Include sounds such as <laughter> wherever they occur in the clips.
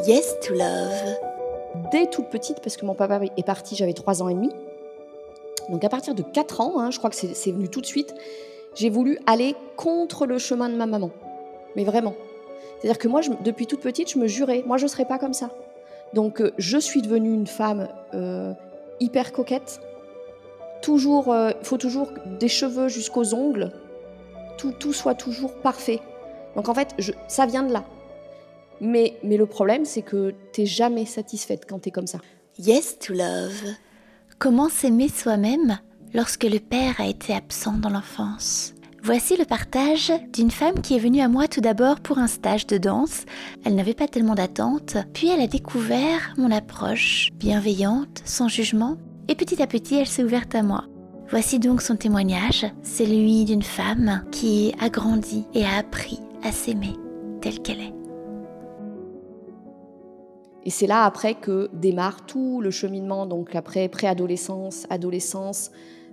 Yes to Love. Dès toute petite, parce que mon papa est parti, j'avais 3 ans et demi. Donc à partir de 4 ans, hein, je crois que c'est venu tout de suite, j'ai voulu aller contre le chemin de ma maman. Mais vraiment. C'est-à-dire que moi, depuis toute petite, je me jurais, moi je ne serais pas comme ça. Donc euh, je suis devenue une femme euh, hyper coquette. Toujours, il euh, faut toujours des cheveux jusqu'aux ongles. Tout, tout soit toujours parfait. Donc en fait, ça vient de là. Mais, le problème, c'est que tu n'es jamais satisfaite quand tu es comme ça. Yes to love. Comment s'aimer soi-même lorsque le père a été absent dans l'enfance? Voici le partage d'une femme qui est venue à moi tout d'abord pour un stage de danse. Elle n'avait pas tellement d'attente, puis elle a découvert mon approche, bienveillante, sans jugement, et petit à petit elle s'est ouverte à moi. Voici donc son témoignage, celui d'une femme qui a grandi et a appris à s'aimer telle qu'elle est. Et c'est là après que démarre tout le cheminement, donc après préadolescence, adolescence,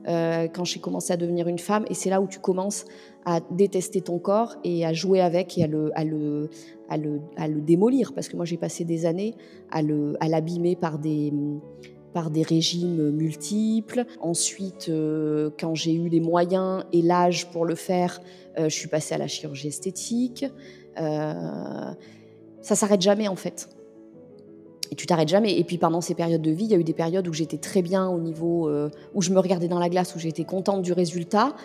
euh, quand j'ai commencé à devenir une femme. Et c'est là où tu commences à détester ton corps et à jouer avec et à le, à le, à le, à le démolir. Parce que moi, j'ai passé des années à l'abîmer par des par des régimes multiples. Ensuite, euh, quand j'ai eu les moyens et l'âge pour le faire, euh, je suis passée à la chirurgie esthétique. Euh, ça s'arrête jamais en fait et tu t'arrêtes jamais. Et puis pendant ces périodes de vie, il y a eu des périodes où j'étais très bien au niveau euh, où je me regardais dans la glace, où j'étais contente du résultat.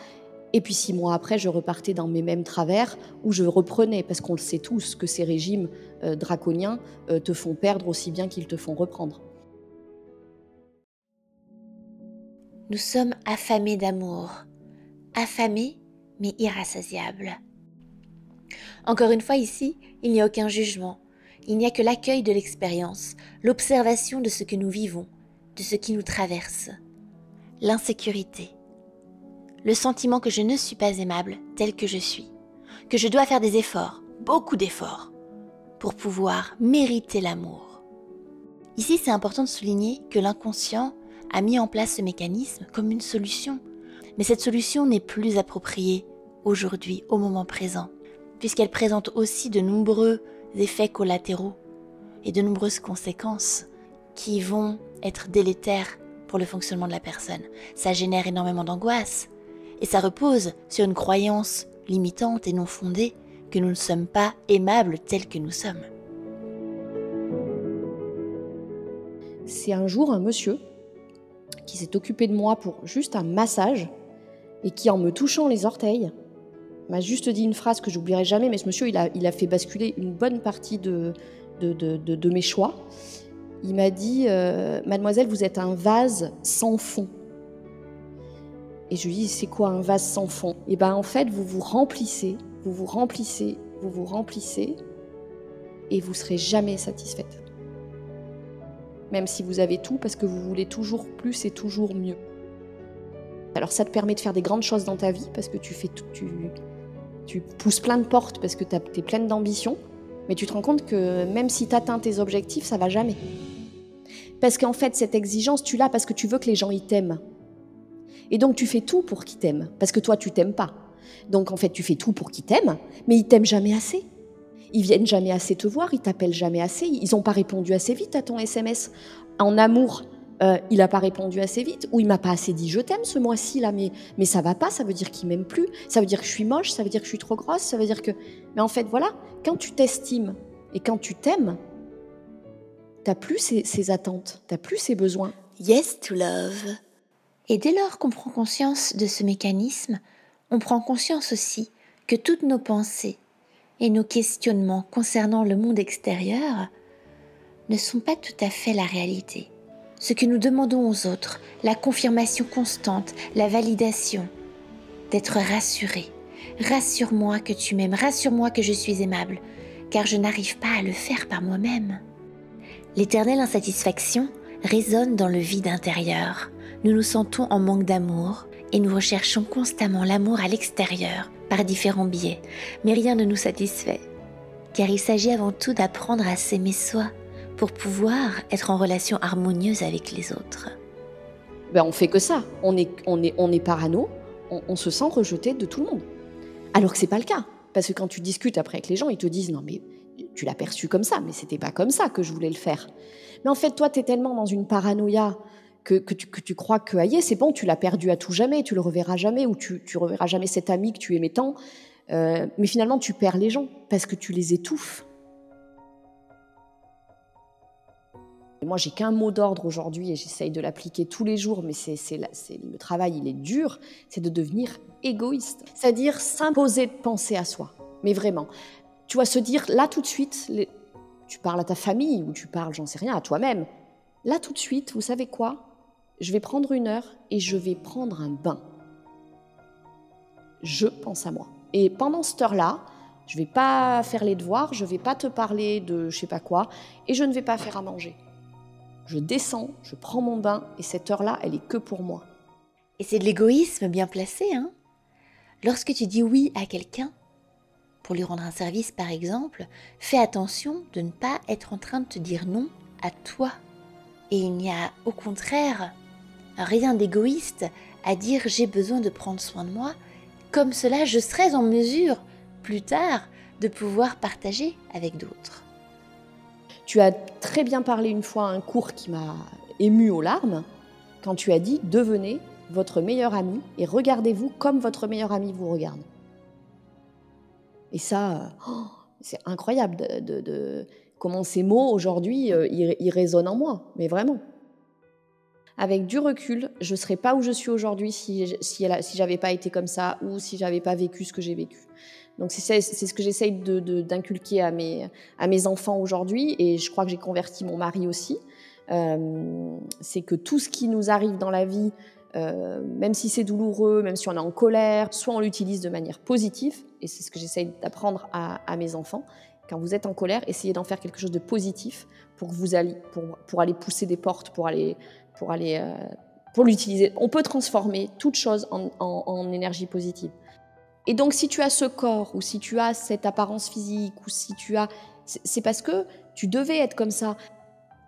Et puis six mois après, je repartais dans mes mêmes travers où je reprenais, parce qu'on le sait tous que ces régimes euh, draconiens euh, te font perdre aussi bien qu'ils te font reprendre. Nous sommes affamés d'amour, affamés mais irrassasiables. Encore une fois ici, il n'y a aucun jugement, il n'y a que l'accueil de l'expérience, l'observation de ce que nous vivons, de ce qui nous traverse. L'insécurité. Le sentiment que je ne suis pas aimable tel que je suis, que je dois faire des efforts, beaucoup d'efforts, pour pouvoir mériter l'amour. Ici, c'est important de souligner que l'inconscient a mis en place ce mécanisme comme une solution, mais cette solution n'est plus appropriée aujourd'hui, au moment présent, puisqu'elle présente aussi de nombreux effets collatéraux et de nombreuses conséquences qui vont être délétères pour le fonctionnement de la personne. Ça génère énormément d'angoisse et ça repose sur une croyance limitante et non fondée que nous ne sommes pas aimables tels que nous sommes. C'est un jour un monsieur qui s'est occupé de moi pour juste un massage et qui, en me touchant les orteils, m'a juste dit une phrase que j'oublierai jamais, mais ce monsieur, il a, fait basculer une bonne partie de, mes choix. Il m'a dit, euh, mademoiselle, vous êtes un vase sans fond. Et je lui dis, c'est quoi un vase sans fond? Et eh bien en fait, vous vous remplissez, vous vous remplissez, vous vous remplissez, et vous serez jamais satisfaite. Même si vous avez tout, parce que vous voulez toujours plus et toujours mieux. Alors ça te permet de faire des grandes choses dans ta vie, parce que tu fais tout, tu pousses plein de portes parce que tu es pleine d'ambition, mais tu te rends compte que même si tu atteins tes objectifs, ça va jamais. Parce qu'en fait, cette exigence, tu l'as parce que tu veux que les gens y t'aiment. Et donc tu fais tout pour qu'ils t'aiment, parce que toi, tu t'aimes pas. Donc en fait, tu fais tout pour qu'ils t'aiment, mais ils t'aiment jamais assez. Ils viennent jamais assez te voir, ils t'appellent jamais assez, ils n'ont pas répondu assez vite à ton SMS. En amour, euh, il n'a pas répondu assez vite, ou il m'a pas assez dit je t'aime ce mois-ci là, mais, mais ça va pas, ça veut dire qu'il m'aime plus, ça veut dire que je suis moche, ça veut dire que je suis trop grosse, ça veut dire que. Mais en fait, voilà, quand tu t'estimes et quand tu t'aimes, t'as plus ces, ces attentes, t'as plus ces besoins. Yes to love. Et dès lors qu'on prend conscience de ce mécanisme, on prend conscience aussi que toutes nos pensées et nos questionnements concernant le monde extérieur ne sont pas tout à fait la réalité ce que nous demandons aux autres, la confirmation constante, la validation, d'être rassuré. Rassure-moi que tu m'aimes, rassure-moi que je suis aimable, car je n'arrive pas à le faire par moi-même. L'éternelle insatisfaction résonne dans le vide intérieur. Nous nous sentons en manque d'amour et nous recherchons constamment l'amour à l'extérieur par différents biais, mais rien ne nous satisfait, car il s'agit avant tout d'apprendre à s'aimer soi pour pouvoir être en relation harmonieuse avec les autres ben, On fait que ça. On est, on est, on est parano, on, se sent rejeté de tout le monde. Alors que c'est pas le cas. Parce que quand tu discutes après avec les gens, ils te disent non mais tu l'as perçu comme ça, mais c'était pas comme ça que je voulais le faire. Mais en fait, toi, tu es tellement dans une paranoïa que, tu, crois que aïe, c'est bon, tu l'as perdu à tout jamais, tu le reverras jamais, ou tu, tu reverras jamais cet ami que tu aimais tant. Euh, mais finalement, tu perds les gens parce que tu les étouffes. Moi, j'ai qu'un mot d'ordre aujourd'hui et j'essaye de l'appliquer tous les jours, mais c'est, le travail, il est dur, c'est de devenir égoïste. C'est-à-dire s'imposer de penser à soi. Mais vraiment. Tu vas se dire, là tout de suite, tu parles à ta famille ou tu parles, j'en sais rien, à toi-même. Là tout de suite, vous savez quoi? Je vais prendre une heure et je vais prendre un bain. Je pense à moi. Et pendant cette heure-là, je vais pas faire les devoirs, je vais pas te parler de je sais pas quoi, et je ne vais pas faire à manger. Je descends, je prends mon bain, et cette heure-là, elle est que pour moi. Et c'est de l'égoïsme bien placé, hein Lorsque tu dis oui à quelqu'un, pour lui rendre un service par exemple, fais attention de ne pas être en train de te dire non à toi. Et il n'y a au contraire rien d'égoïste à dire j'ai besoin de prendre soin de moi, comme cela je serai en mesure plus tard de pouvoir partager avec d'autres. Tu as très bien parlé une fois à un cours qui m'a ému aux larmes quand tu as dit devenez votre meilleur ami et regardez-vous comme votre meilleur ami vous regarde. Et ça, oh, c'est incroyable de, comment ces mots aujourd'hui, euh, résonnent en moi, mais vraiment. Avec du recul, je ne serais pas où je suis aujourd'hui si, si, si j'avais pas été comme ça ou si j'avais pas vécu ce que j'ai vécu. Donc c'est ce que j'essaye d'inculquer à, mes, à mes enfants aujourd'hui et je crois que j'ai converti mon mari aussi. Euh, c'est que tout ce qui nous arrive dans la vie, euh, même si c'est douloureux, même si on est en colère, soit on l'utilise de manière positive, et c'est ce que j'essaye d'apprendre à, mes enfants. Quand vous êtes en colère, essayez d'en faire quelque chose de positif pour vous alliez, pour, pour aller pousser des portes, pour aller, pour aller, euh, pour l'utiliser. On peut transformer toute chose en, énergie positive. Et donc, si tu as ce corps, ou si tu as cette apparence physique, ou si tu as, c'est parce que tu devais être comme ça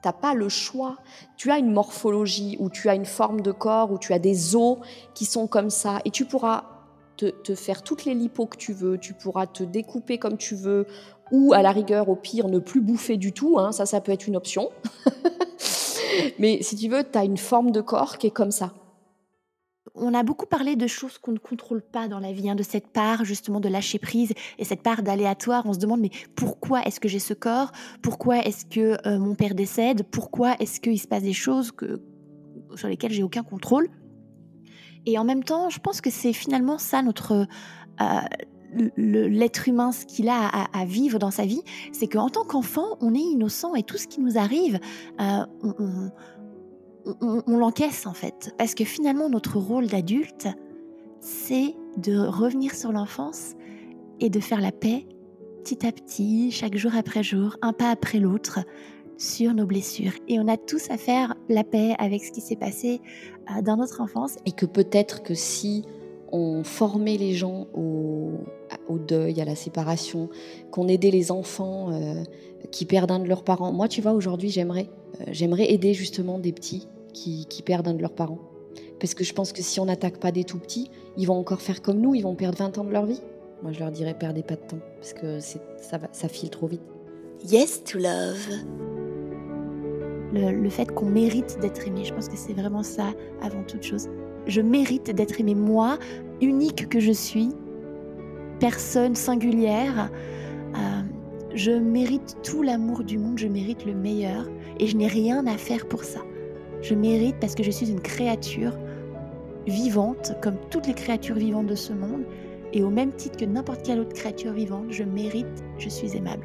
n'as pas le choix. Tu as une morphologie où tu as une forme de corps, où tu as des os qui sont comme ça, et tu pourras te, faire toutes les lipos que tu veux, tu pourras te découper comme tu veux, ou à la rigueur, au pire, ne plus bouffer du tout, hein, ça, ça peut être une option. <laughs> Mais si tu veux, tu as une forme de corps qui est comme ça. On a beaucoup parlé de choses qu'on ne contrôle pas dans la vie, hein, de cette part justement de lâcher prise et cette part d'aléatoire. On se demande mais pourquoi est-ce que j'ai ce corps? Pourquoi est-ce que euh, mon père décède? Pourquoi est-ce qu'il se passe des choses sur lesquelles j'ai aucun contrôle? Et en même temps, je pense que c'est finalement ça notre euh, l'être humain, ce qu'il a à, vivre dans sa vie, c'est qu'en tant qu'enfant, on est innocent et tout ce qui nous arrive, euh, on on, l'encaisse en fait. Parce que finalement, notre rôle d'adulte, c'est de revenir sur l'enfance et de faire la paix petit à petit, chaque jour après jour, un pas après l'autre, sur nos blessures. Et on a tous à faire la paix avec ce qui s'est passé euh, dans notre enfance. Et que peut-être que si on formait les gens au, deuil, à la séparation, qu'on aidait les enfants euh, qui perdent un de leurs parents. Moi, tu vois, aujourd'hui, j'aimerais, euh, j'aimerais aider justement des petits qui, perdent un de leurs parents. Parce que je pense que si on n'attaque pas des tout petits, ils vont encore faire comme nous, ils vont perdre 20 ans de leur vie. Moi, je leur dirais, perdez pas de temps, parce que ça, va, ça file trop vite. Yes to love. Le, le fait qu'on mérite d'être aimé, je pense que c'est vraiment ça avant toute chose. Je mérite d'être aimé, moi, unique que je suis, personne singulière. Euh, je mérite tout l'amour du monde, je mérite le meilleur, et je n'ai rien à faire pour ça. Je mérite parce que je suis une créature vivante, comme toutes les créatures vivantes de ce monde, et au même titre que n'importe quelle autre créature vivante, je mérite, je suis aimable.